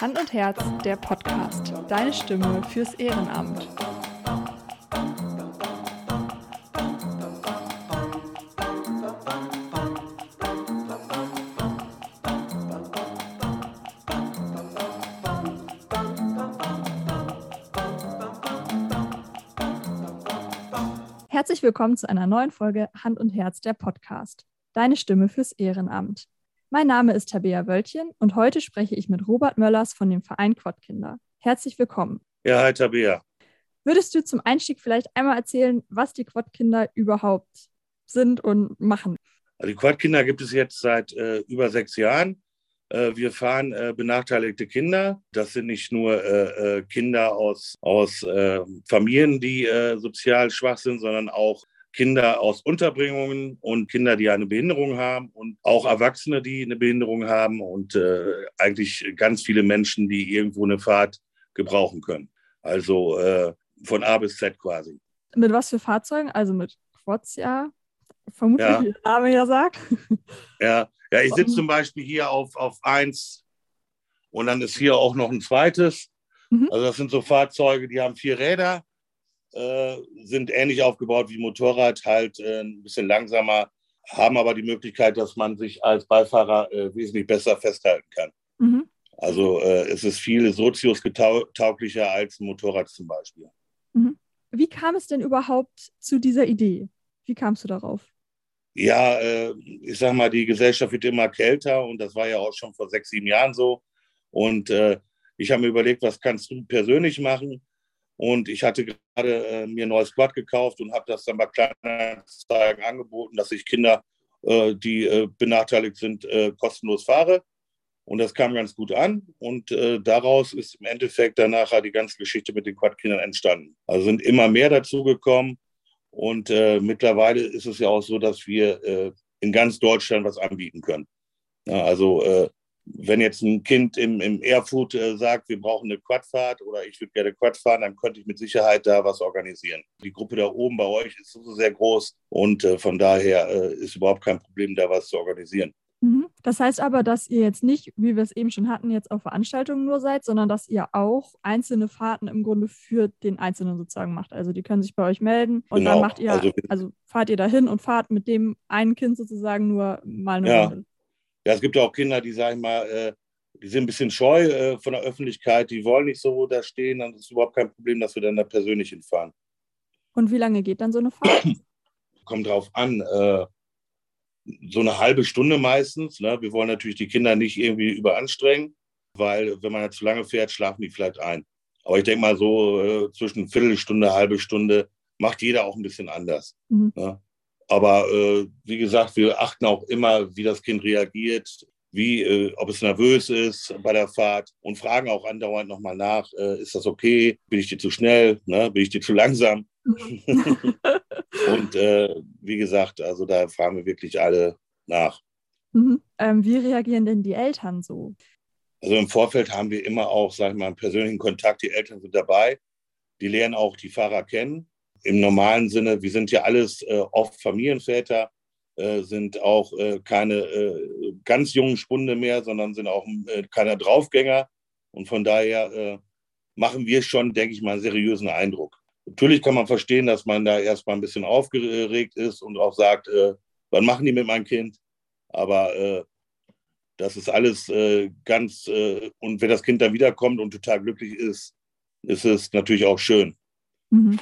Hand und Herz, der Podcast. Deine Stimme fürs Ehrenamt. Herzlich willkommen zu einer neuen Folge Hand und Herz, der Podcast. Deine Stimme fürs Ehrenamt. Mein Name ist Tabea Wöltchen und heute spreche ich mit Robert Möllers von dem Verein Quadkinder. Herzlich willkommen. Ja, hi Tabea. Würdest du zum Einstieg vielleicht einmal erzählen, was die Quadkinder überhaupt sind und machen? Also die Quadkinder gibt es jetzt seit äh, über sechs Jahren. Äh, wir fahren äh, benachteiligte Kinder. Das sind nicht nur äh, äh, Kinder aus, aus äh, Familien, die sozial schwach sind, sondern auch Kinder aus Unterbringungen und Kinder, die eine Behinderung haben und auch Erwachsene, die eine Behinderung haben und äh, eigentlich ganz viele Menschen, die irgendwo eine Fahrt gebrauchen können. Also äh, von A bis Z quasi. Mit was für Fahrzeugen? Also mit Quads, ja. Vermutlich, ja. wie der Name ja sagt. Ja, ja ich sitze zum Beispiel hier auf, auf eins und dann ist hier auch noch ein zweites. Mhm. Also das sind so Fahrzeuge, die haben vier Räder äh, sind ähnlich aufgebaut wie Motorrad, halt äh, ein bisschen langsamer, haben aber die Möglichkeit, dass man sich als Beifahrer äh, wesentlich besser festhalten kann. Mhm. Also äh, es ist viel sozius-tauglicher als ein Motorrad zum Beispiel. Mhm. Wie kam es denn überhaupt zu dieser Idee? Wie kamst du darauf? Ja, äh, ich sag mal, die Gesellschaft wird immer kälter und das war ja auch schon vor sechs, sieben Jahren so. Und ich habe mir überlegt, was kannst du persönlich machen? Und ich hatte gerade äh, mir ein neues Quad gekauft und habe das dann bei Kleinanzeigen angeboten, dass ich Kinder, äh, die äh, benachteiligt sind, äh, kostenlos fahre. Und das kam ganz gut an. Und äh, daraus ist im Endeffekt dann nachher die ganze Geschichte mit den Quadkindern entstanden. Also sind immer mehr dazugekommen. Und äh, mittlerweile ist es ja auch so, dass wir in ganz Deutschland was anbieten können. Ja, also wenn jetzt ein Kind im, im Erfurt äh, sagt, wir brauchen eine Quadfahrt oder ich würde gerne Quad fahren, dann könnte ich mit Sicherheit da was organisieren. Die Gruppe da oben bei euch ist so sehr groß und äh, von daher äh, ist überhaupt kein Problem, da was zu organisieren. Mhm. Das heißt aber, dass ihr jetzt nicht, wie wir es eben schon hatten, jetzt auf Veranstaltungen nur seid, sondern dass ihr auch einzelne Fahrten im Grunde für den Einzelnen sozusagen macht. Also die können sich bei euch melden und genau. dann macht ihr, also, also fahrt ihr dahin und fahrt mit dem einen Kind sozusagen nur mal eine ja. Runde. Ja, es gibt auch Kinder, die, sag ich mal, äh, die sind ein bisschen scheu äh, von der Öffentlichkeit, die wollen nicht so da stehen, dann ist es überhaupt kein Problem, dass wir dann da persönlich hinfahren. Und wie lange geht dann so eine Fahrt? Kommt drauf an. Äh, so eine halbe Stunde meistens. Ne? Wir wollen natürlich die Kinder nicht irgendwie überanstrengen, weil wenn man zu lange fährt, schlafen die vielleicht ein. Aber ich denke mal so äh, zwischen Viertelstunde, halbe Stunde macht jeder auch ein bisschen anders. Mhm. Ne? Aber äh, wie gesagt, wir achten auch immer, wie das Kind reagiert, wie, äh, ob es nervös ist bei der Fahrt und fragen auch andauernd nochmal nach, äh, ist das okay? Bin ich dir zu schnell? Ne? Bin ich dir zu langsam? und äh, wie gesagt, also da fragen wir wirklich alle nach. Mhm. Ähm, wie reagieren denn die Eltern so? Also im Vorfeld haben wir immer auch, sag ich mal, einen persönlichen Kontakt. Die Eltern sind dabei. Die lernen auch die Fahrer kennen im normalen Sinne, wir sind ja alles äh, oft Familienväter, äh, sind auch äh, keine äh, ganz jungen Spunde mehr, sondern sind auch äh, keine Draufgänger. Und von daher äh, machen wir schon, denke ich mal, einen seriösen Eindruck. Natürlich kann man verstehen, dass man da erstmal ein bisschen aufgeregt ist und auch sagt, wann machen die mit meinem Kind? Aber das ist alles ganz, und wenn das Kind dann wiederkommt und total glücklich ist, ist es natürlich auch schön. Mhm.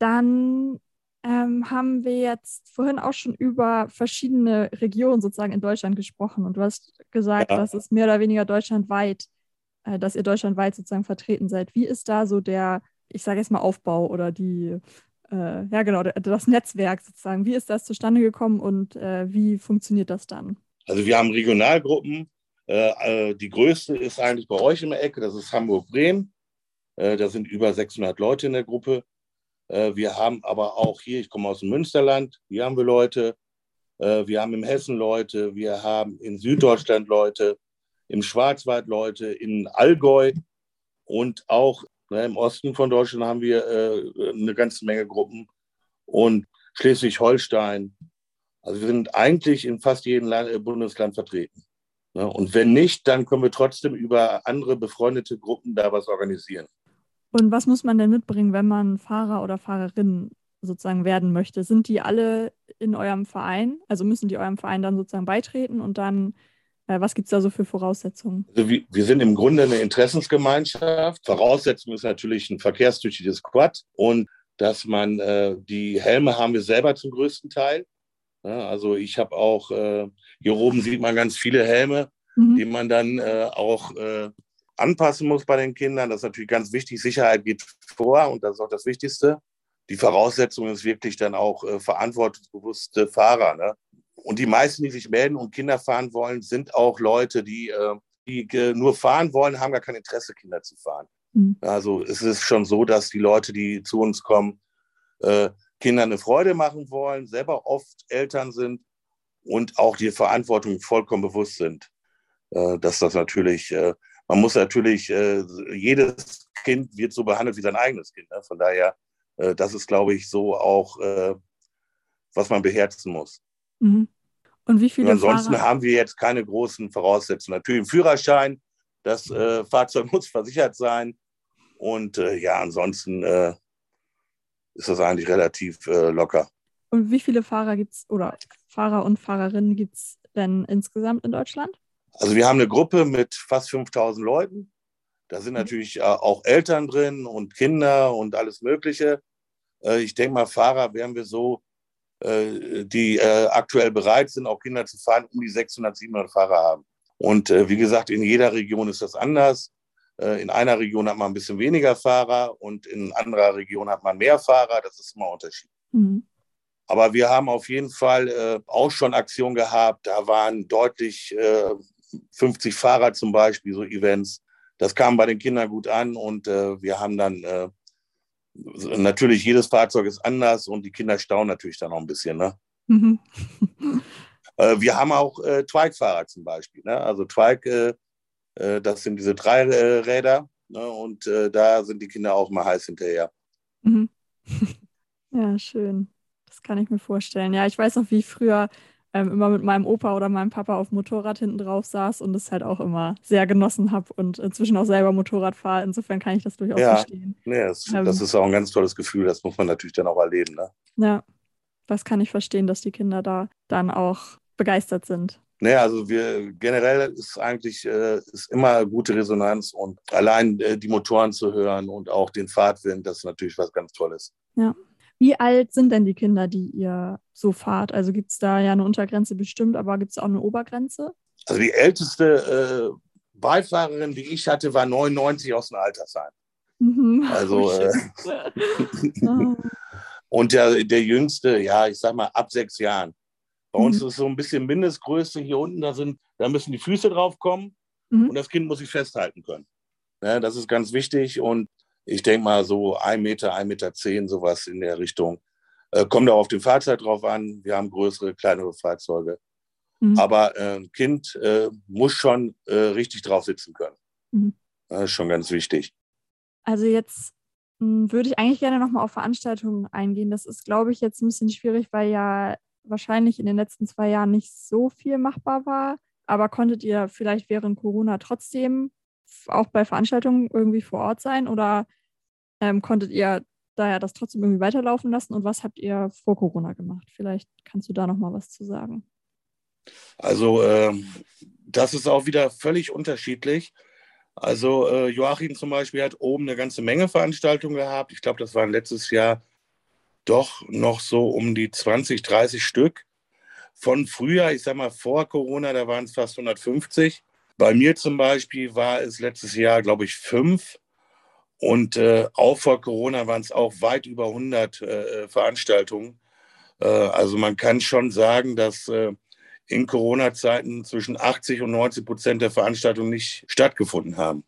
Dann ähm, haben wir jetzt vorhin auch schon über verschiedene Regionen sozusagen in Deutschland gesprochen und du hast gesagt, ja. dass es mehr oder weniger deutschlandweit, äh, dass ihr deutschlandweit sozusagen vertreten seid. Wie ist da so der, ich sage jetzt mal Aufbau oder die, äh, ja genau, das Netzwerk sozusagen? Wie ist das zustande gekommen und äh, wie funktioniert das dann? Also wir haben Regionalgruppen. Äh, äh, die größte ist eigentlich bei euch in der Ecke, das ist Hamburg-Bremen. Äh, da sind über 600 Leute in der Gruppe. Äh, wir haben aber auch hier, ich komme aus dem Münsterland, hier haben wir Leute. Äh, wir haben im Hessen Leute, wir haben in Süddeutschland Leute, im Schwarzwald Leute, in Allgäu und auch ne, im Osten von Deutschland haben wir äh, eine ganze Menge Gruppen und Schleswig-Holstein. Also wir sind eigentlich in fast jedem Land, Bundesland vertreten. Ne? Und wenn nicht, dann können wir trotzdem über andere befreundete Gruppen da was organisieren. Und was muss man denn mitbringen, wenn man Fahrer oder Fahrerin sozusagen werden möchte? Sind die alle in eurem Verein? Also müssen die eurem Verein dann sozusagen beitreten und dann, äh, was gibt es da so für Voraussetzungen? Also wir, wir, sind im Grunde eine Interessensgemeinschaft. Voraussetzung ist natürlich ein verkehrstüchtiges Quad und dass man äh, die Helme haben wir selber zum größten Teil. Ja, also ich habe auch, äh, hier oben sieht man ganz viele Helme, mhm. die man dann äh, auch äh, anpassen muss bei den Kindern. Das ist natürlich ganz wichtig. Sicherheit geht vor und das ist auch das Wichtigste. Die Voraussetzung ist wirklich dann auch äh, verantwortungsbewusste Fahrer. Ne? Und die meisten, die sich melden und Kinder fahren wollen, sind auch Leute, die, äh, die nur fahren wollen, haben gar kein Interesse, Kinder zu fahren. Mhm. Also es ist schon so, dass die Leute, die zu uns kommen, äh, Kindern eine Freude machen wollen, selber oft Eltern sind und auch die Verantwortung vollkommen bewusst sind. Äh, dass das natürlich, äh, man muss natürlich, äh, jedes Kind wird so behandelt wie sein eigenes Kind. Ne? Von daher, äh, das ist, glaube ich, so auch, äh, was man beherzen muss. Mhm. Und wie viele und ansonsten Fahrer? haben wir jetzt keine großen Voraussetzungen. Natürlich im Führerschein, das äh, Fahrzeug muss versichert sein. Und äh, ja, ansonsten äh, ist das eigentlich relativ locker. Und wie viele Fahrer gibt es oder Fahrer und Fahrerinnen gibt es denn insgesamt in Deutschland? Also wir haben eine Gruppe mit fast 5000 Leuten. Da sind mhm. natürlich äh, auch Eltern drin und Kinder und alles Mögliche. Äh, ich denke mal, Fahrer werden wir so, die aktuell bereit sind, auch Kinder zu fahren, um die 600, 700 Fahrer haben. Und äh, wie gesagt, in jeder Region ist das anders. Äh, in einer Region hat man ein bisschen weniger Fahrer und in anderer Region hat man mehr Fahrer. Das ist immer unterschiedlich. Mhm. Aber wir haben auf jeden Fall äh, auch schon Aktionen gehabt. Da waren deutlich 50 Fahrer zum Beispiel, so Events. Das kam bei den Kindern gut an und wir haben dann natürlich jedes Fahrzeug ist anders und die Kinder staunen natürlich dann auch ein bisschen. Ne? Mhm. Äh, wir haben auch äh, Twike-Fahrer zum Beispiel. Ne? Also Twike, äh, äh, das sind diese drei äh, Räder ne? und äh, da sind die Kinder auch mal heiß hinterher. Mhm. Ja, schön. Das kann ich mir vorstellen. Ja, ich weiß noch, wie ich früher ähm, immer mit meinem Opa oder meinem Papa auf dem Motorrad hinten drauf saß und das halt auch immer sehr genossen habe und inzwischen auch selber Motorrad fahre. Insofern kann ich das durchaus ja, verstehen. Nee, das, ähm, das, ist auch ein ganz tolles Gefühl. Das muss man natürlich dann auch erleben. Ne? Ja, das kann ich verstehen, dass die Kinder da dann auch begeistert sind. Naja, also wir generell ist eigentlich äh, ist immer gute Resonanz und allein äh, die Motoren zu hören und auch den Fahrtwind, das ist natürlich was ganz Tolles. Ja. Wie alt sind denn die Kinder, die ihr so fahrt? Also gibt es da ja eine Untergrenze bestimmt, aber gibt es auch eine Obergrenze? Also die älteste äh, Beifahrerin, die ich hatte, war 99 aus dem Altersheim. Mhm. Also oh, äh, und der, der jüngste, ja, ich sag mal ab sechs Jahren. Bei mhm. uns ist es so ein bisschen Mindestgröße hier unten, da, sind, da müssen die Füße drauf kommen mhm. und das Kind muss sich festhalten können. Ja, das ist ganz wichtig und ich denke mal so ein Meter, ein Meter zehn, sowas in der Richtung. Äh, kommt auch auf den Fahrzeug drauf an. Wir haben größere, kleinere Fahrzeuge. Mhm. Aber äh, ein Kind äh, muss schon äh, richtig drauf sitzen können. Mhm. Das ist schon ganz wichtig. Also jetzt hm, würde ich eigentlich gerne nochmal auf Veranstaltungen eingehen. Das ist, glaube ich, jetzt ein bisschen schwierig, weil ja wahrscheinlich in den letzten zwei Jahren nicht so viel machbar war. Aber konntet ihr vielleicht während Corona trotzdem auch bei Veranstaltungen irgendwie vor Ort sein oder ähm, konntet ihr daher das trotzdem irgendwie weiterlaufen lassen und was habt ihr vor Corona gemacht? Vielleicht kannst du da noch mal was zu sagen. Also ähm, das ist auch wieder völlig unterschiedlich. Also äh, Joachim zum Beispiel hat oben eine ganze Menge Veranstaltungen gehabt. Ich glaube, das waren letztes Jahr doch noch so um die 20, 30 Stück. Von früher, ich sag mal vor Corona, da waren es fast 150. Bei mir zum Beispiel war es letztes Jahr, glaube ich, fünf. Und äh, auch vor Corona waren es auch weit über 100 äh, Veranstaltungen. Äh, also man kann schon sagen, dass äh, in Corona-Zeiten zwischen 80 und 90 Prozent der Veranstaltungen nicht stattgefunden haben.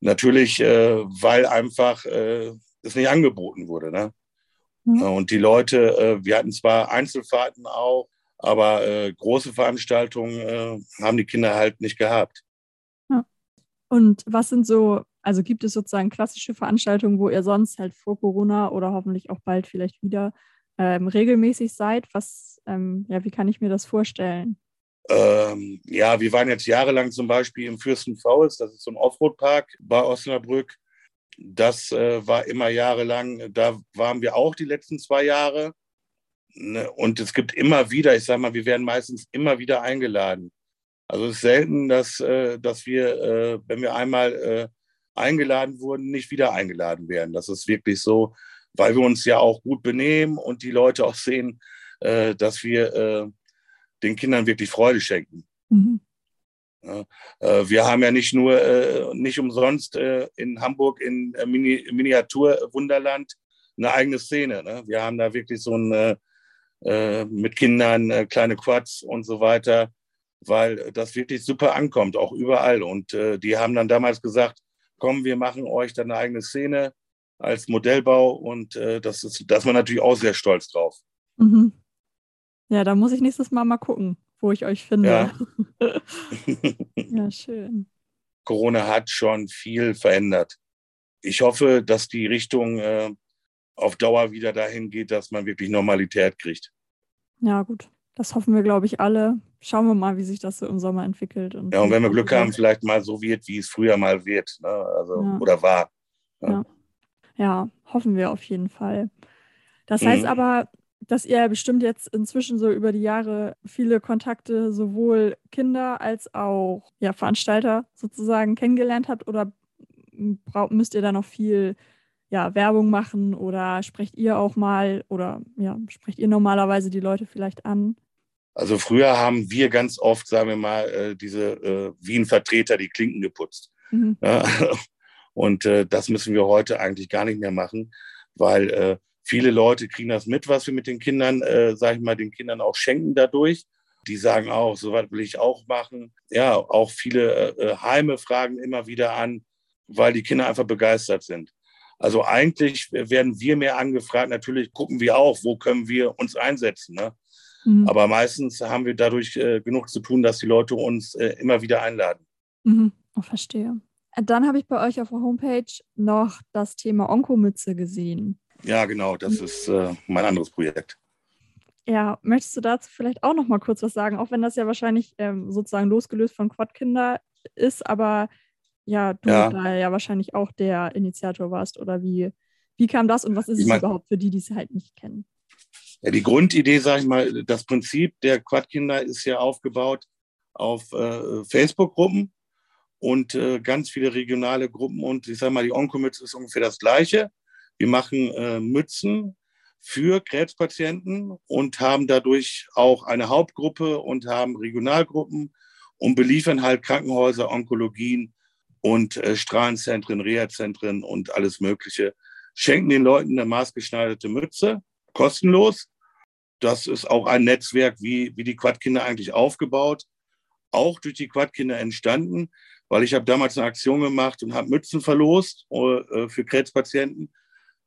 Natürlich, äh, weil einfach äh, es nicht angeboten wurde. Ne? Mhm. Und die Leute, äh, wir hatten zwar Einzelfahrten auch, aber äh, große Veranstaltungen äh, haben die Kinder halt nicht gehabt. Ja. Und was sind so, also gibt es sozusagen klassische Veranstaltungen, wo ihr sonst halt vor Corona oder hoffentlich auch bald vielleicht wieder ähm, regelmäßig seid? Was, ähm, ja, wie kann ich mir das vorstellen? Ähm, ja, wir waren jetzt jahrelang zum Beispiel im Fürstenfaust, das ist so ein Offroad-Park bei Osnabrück. Das äh, war immer jahrelang, da waren wir auch die letzten zwei Jahre. Ne? Und es gibt immer wieder, ich sage mal, wir werden meistens immer wieder eingeladen. Also es ist selten, dass, äh, dass wir, äh, wenn wir einmal äh, eingeladen wurden, nicht wieder eingeladen werden. Das ist wirklich so, weil wir uns ja auch gut benehmen und die Leute auch sehen, äh, dass wir äh, den Kindern wirklich Freude schenken. Mhm. Ja, äh, wir haben ja nicht nur, äh, nicht umsonst äh, in Hamburg in Mini Miniaturwunderland eine eigene Szene. Ne? Wir haben da wirklich so ein mit Kindern kleine Quads und so weiter, weil das wirklich super ankommt, auch überall. Und die haben dann damals gesagt, komm, wir machen euch dann eine eigene Szene als Modellbau und das ist, da ist man natürlich auch sehr stolz drauf. Mhm. Ja, da muss ich nächstes Mal mal gucken, wo ich euch finde. Ja, ja schön. Corona hat schon viel verändert. Ich hoffe, dass die Richtung äh, auf Dauer wieder dahin geht, dass man wirklich Normalität kriegt. Ja, gut. Das hoffen wir, glaube ich, alle. Schauen wir mal, wie sich das so im Sommer entwickelt. Und ja, und wenn wir Glück haben, vielleicht mal so wird, wie es früher mal wird. Ne? Also, ja. Oder war. Ja. ja. ja, hoffen wir auf jeden Fall. Das heißt mhm. aber, dass ihr bestimmt jetzt inzwischen so über die Jahre viele Kontakte, sowohl Kinder als auch ja, Veranstalter sozusagen kennengelernt habt oder müsst ihr da noch viel ja, Werbung machen oder sprecht ihr auch mal oder ja, sprecht ihr normalerweise die Leute vielleicht an? Also früher haben wir ganz oft, sagen wir mal, äh, diese äh, wie ein Vertreter die Klinken geputzt. Mhm. Und äh, das müssen wir heute eigentlich gar nicht mehr machen, weil Viele Leute kriegen das mit, was wir mit den Kindern, äh, sage ich mal, den Kindern auch schenken dadurch. Die sagen auch, so was will ich auch machen. Ja, auch viele äh, Heime fragen immer wieder an, weil die Kinder einfach begeistert sind. Also eigentlich werden wir mehr angefragt. Natürlich gucken wir auch, wo können wir uns einsetzen. Ne? Mhm. Aber meistens haben wir dadurch äh, genug zu tun, dass die Leute uns äh, immer wieder einladen. Mhm. Oh, verstehe. Dann habe ich bei euch auf der Homepage noch das Thema Onkomütze gesehen. Ja, genau, das ist äh, mein anderes Projekt. Ja, möchtest du dazu vielleicht auch noch mal kurz was sagen, auch wenn das ja wahrscheinlich ähm, sozusagen losgelöst von Quadkinder ist, aber ja, du ja. da ja wahrscheinlich auch der Initiator warst oder wie, wie kam das und was ist ich mein, es überhaupt für die, die es halt nicht kennen? Ja, die Grundidee, sage ich mal, das Prinzip der Quadkinder ist ja aufgebaut auf äh, Facebook-Gruppen und äh, ganz viele regionale Gruppen und ich sage mal, die Onkomütze ist ungefähr das Gleiche. Wir machen äh, Mützen für Krebspatienten und haben dadurch auch eine Hauptgruppe und haben Regionalgruppen und beliefern halt Krankenhäuser, Onkologien und äh, Strahlenzentren, Reha-Zentren und alles Mögliche. Schenken den Leuten eine maßgeschneiderte Mütze, kostenlos. Das ist auch ein Netzwerk, wie, wie die Quadkinder eigentlich aufgebaut, auch durch die Quadkinder entstanden, weil ich habe damals eine Aktion gemacht und habe Mützen verlost äh, für Krebspatienten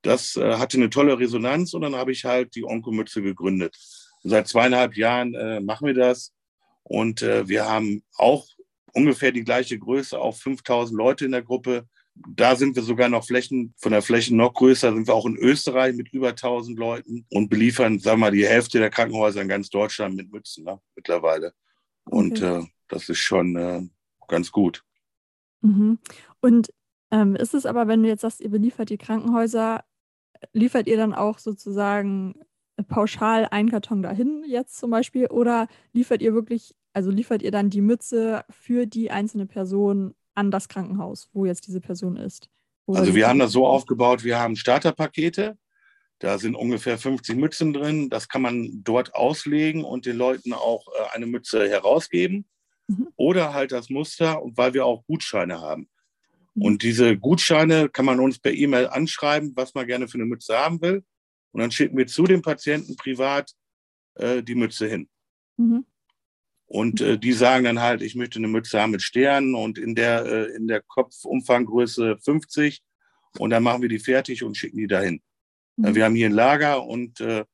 das äh, hatte eine tolle Resonanz und dann habe ich halt die Onkomütze gegründet. Und seit zweieinhalb Jahren äh, machen wir das und wir haben auch ungefähr die gleiche Größe, auch 5000 Leute in der Gruppe. Da sind wir sogar noch Flächen, von der Fläche noch größer, sind wir auch in Österreich mit über 1000 Leuten und beliefern, sagen wir mal, die Hälfte der Krankenhäuser in ganz Deutschland mit Mützen ne, mittlerweile. Und okay. äh, das ist schon äh, ganz gut. Mhm. Und ähm, ist es aber, wenn du jetzt sagst, ihr beliefert die Krankenhäuser, liefert ihr dann auch sozusagen pauschal einen Karton dahin jetzt zum Beispiel oder liefert ihr wirklich, also liefert ihr dann die Mütze für die einzelne Person an das Krankenhaus, wo jetzt diese Person ist? Also wir haben das so aufgebaut, wir haben Starterpakete, da sind ungefähr 50 Mützen drin, das kann man dort auslegen und den Leuten auch äh, eine Mütze herausgeben mhm. oder halt das Muster, weil wir auch Gutscheine haben. Und diese Gutscheine kann man uns per E-Mail anschreiben, was man gerne für eine Mütze haben will. Und dann schicken wir zu dem Patienten privat äh, die Mütze hin. Mhm. Und äh, die sagen dann halt, ich möchte eine Mütze haben mit Sternen und in der, äh, in der Kopfumfanggröße 50. Und dann machen wir die fertig und schicken die dahin. Mhm. Wir haben hier ein Lager und äh,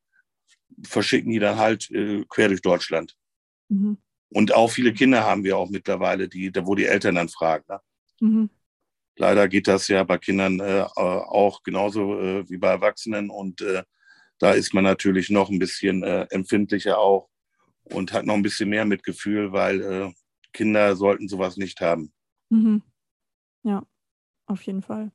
verschicken die dann halt äh, quer durch Deutschland. Mhm. Und auch viele Kinder haben wir auch mittlerweile, die, wo die Eltern dann fragen. Ne? Mhm. Leider geht das ja bei Kindern äh, auch genauso äh, wie bei Erwachsenen und äh, da ist man natürlich noch ein bisschen äh, empfindlicher auch und hat noch ein bisschen mehr Mitgefühl, weil äh, Kinder sollten sowas nicht haben. Mhm. Ja, auf jeden Fall.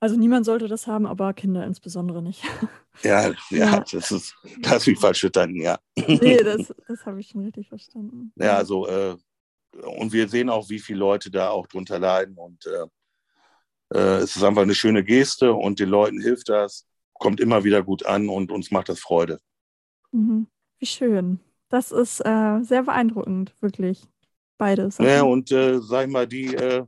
Also niemand sollte das haben, aber Kinder insbesondere nicht. Ja, ja, ja. das ist, das ist wie falsch verstanden, ja. Nee, das, das habe ich schon richtig verstanden. Ja, also, äh, und wir sehen auch, wie viele Leute da auch drunter leiden und äh, äh, es ist einfach eine schöne Geste und den Leuten hilft das, kommt immer wieder gut an und uns macht das Freude. Mhm. Wie schön. Das ist äh, sehr beeindruckend, wirklich. Beides. Ja, und äh, sag ich mal, die, äh,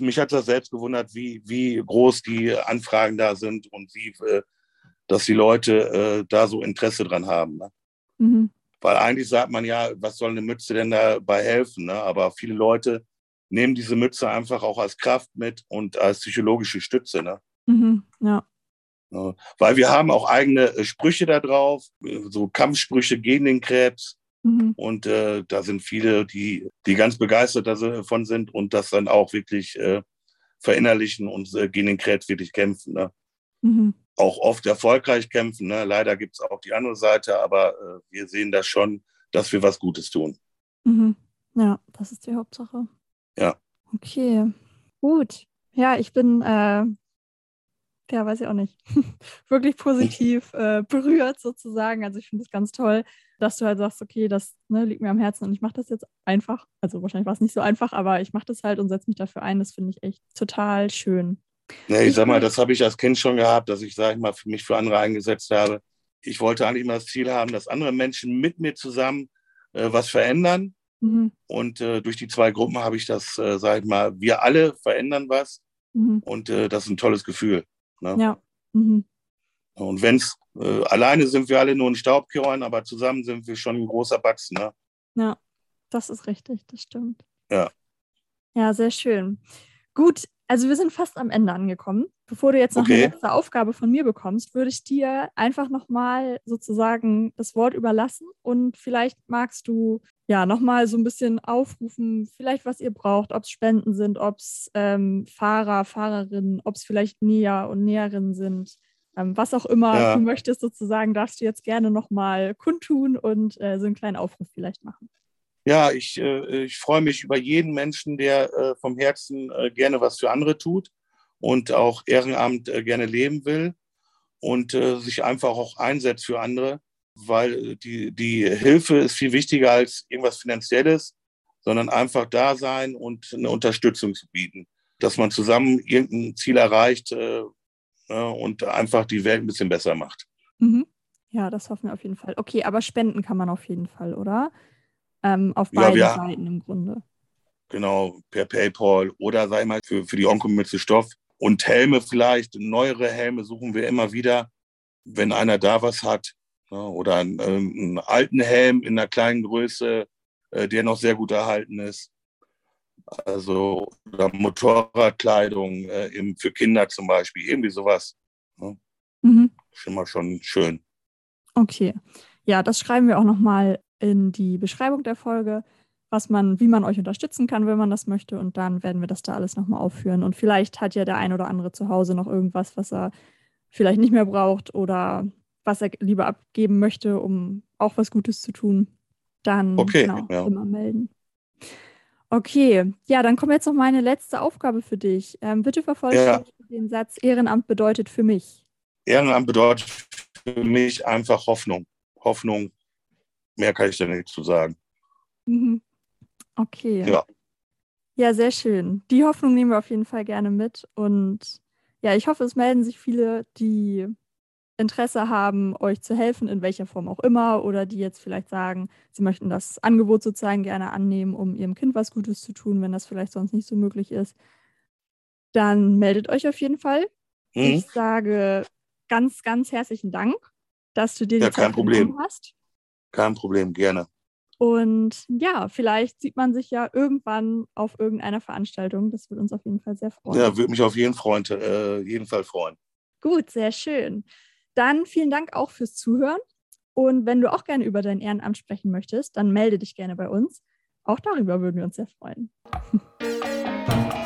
mich hat das selbst gewundert, wie, wie groß die Anfragen da sind und wie, äh, dass die Leute äh, da so Interesse dran haben. Ne? Mhm. Weil eigentlich sagt man ja, was soll eine Mütze denn dabei helfen? Ne? Aber viele Leute nehmen diese Mütze einfach auch als Kraft mit und als psychologische Stütze. Ne? Mhm, ja. Ja. Weil wir haben auch eigene äh, Sprüche da drauf, so Kampfsprüche gegen den Krebs. Mhm. Und äh, da sind viele, die, die ganz begeistert davon sind und das dann auch wirklich äh, verinnerlichen und äh, gegen den Krebs wirklich kämpfen. Ne? Mhm. Auch oft erfolgreich kämpfen. Ne? Leider gibt es auch die andere Seite, aber äh, wir sehen das schon, dass wir was Gutes tun. Mhm. Ja, das ist die Hauptsache. Ja. Okay, gut. Ja, ich bin, äh, ja, weiß ich auch nicht, wirklich positiv äh, berührt sozusagen. Also ich finde es ganz toll, dass du halt sagst, okay, das ne, liegt mir am Herzen und ich mache das jetzt einfach. Also wahrscheinlich war es nicht so einfach, aber ich mache das halt und setze mich dafür ein. Das finde ich echt total schön. Ja, ich sag mal, das habe ich als Kind schon gehabt, dass ich, sage ich mal, für mich für andere eingesetzt habe. Ich wollte eigentlich immer das Ziel haben, dass andere Menschen mit mir zusammen äh, was verändern Mhm. Und äh, durch die zwei Gruppen habe ich das, äh, sag ich mal, wir alle verändern was. Mhm. Und äh, das ist ein tolles Gefühl. Ne? Ja. Mhm. Und wenn es, äh, alleine sind wir alle nur ein Staubkörn, aber zusammen sind wir schon ein großer Batzen. Ne? Ja, das ist richtig, das stimmt. Ja. Ja, sehr schön. Gut, also wir sind fast am Ende angekommen. Bevor du jetzt noch okay. eine letzte Aufgabe von mir bekommst, würde ich dir einfach nochmal sozusagen das Wort überlassen und vielleicht magst du ja nochmal so ein bisschen aufrufen, vielleicht was ihr braucht, ob es Spenden sind, ob es ähm, Fahrer, Fahrerinnen, ob es vielleicht Näher und Näherinnen sind. Ähm, was auch immer ja. du möchtest sozusagen, darfst du jetzt gerne nochmal kundtun und äh, so einen kleinen Aufruf vielleicht machen. Ja, ich, äh, ich freue mich über jeden Menschen, der äh, vom Herzen äh, gerne was für andere tut und auch Ehrenamt äh, gerne leben will und äh, sich einfach auch einsetzt für andere, weil die, die Hilfe ist viel wichtiger als irgendwas Finanzielles, sondern einfach da sein und eine Unterstützung zu bieten, dass man zusammen irgendein Ziel erreicht äh, und einfach die Welt ein bisschen besser macht. Mhm. Ja, das hoffen wir auf jeden Fall. Okay, aber spenden kann man auf jeden Fall, oder? ähm, auf beiden ja, Seiten im Grunde. Genau, per PayPal oder sei mal für, für die Onkelmütze Stoff. Und Helme vielleicht, neuere Helme suchen wir immer wieder, wenn einer da was hat. Ne, oder einen, äh, einen, alten Helm in einer kleinen Größe, äh, der noch sehr gut erhalten ist. Also oder Motorradkleidung äh, im, für Kinder zum Beispiel, irgendwie sowas. Ne. Mhm. Ist immer schon schön. Okay. Ja, das schreiben wir auch nochmal in die Beschreibung der Folge, was man, wie man euch unterstützen kann, wenn man das möchte. Und dann werden wir das da alles nochmal aufführen. Und vielleicht hat ja der ein oder andere zu Hause noch irgendwas, was er vielleicht nicht mehr braucht oder was er lieber abgeben möchte, um auch was Gutes zu tun. Dann okay, genau, ja. immer melden. Okay, ja, dann kommt jetzt noch meine letzte Aufgabe für dich. Ähm, bitte vervollständige ja. den Satz, Ehrenamt bedeutet für mich. Ehrenamt bedeutet für mich einfach Hoffnung. Hoffnung Mehr kann ich da nicht zu sagen. Mhm. Okay. Ja. Ja, sehr schön. Die Hoffnung nehmen wir auf jeden Fall gerne mit. Und ja, ich hoffe, es melden sich viele, die Interesse haben, euch zu helfen, in welcher Form auch immer, oder die jetzt vielleicht sagen, sie möchten das Angebot sozusagen gerne annehmen, um ihrem Kind was Gutes zu tun, wenn das vielleicht sonst nicht so möglich ist. Dann meldet euch auf jeden Fall. Mhm. Ich sage ganz, ganz herzlichen Dank, dass du dir die ja, Zeit genommen hast. Kein Problem, gerne. Und ja, vielleicht sieht man sich ja irgendwann auf irgendeiner Veranstaltung. Das würde uns auf jeden Fall sehr freuen. Ja, würde mich auf jeden, Freund, äh, jeden Fall freuen. Gut, sehr schön. Dann vielen Dank auch fürs Zuhören. Und wenn du auch gerne über dein Ehrenamt sprechen möchtest, dann melde dich gerne bei uns. Auch darüber würden wir uns sehr freuen.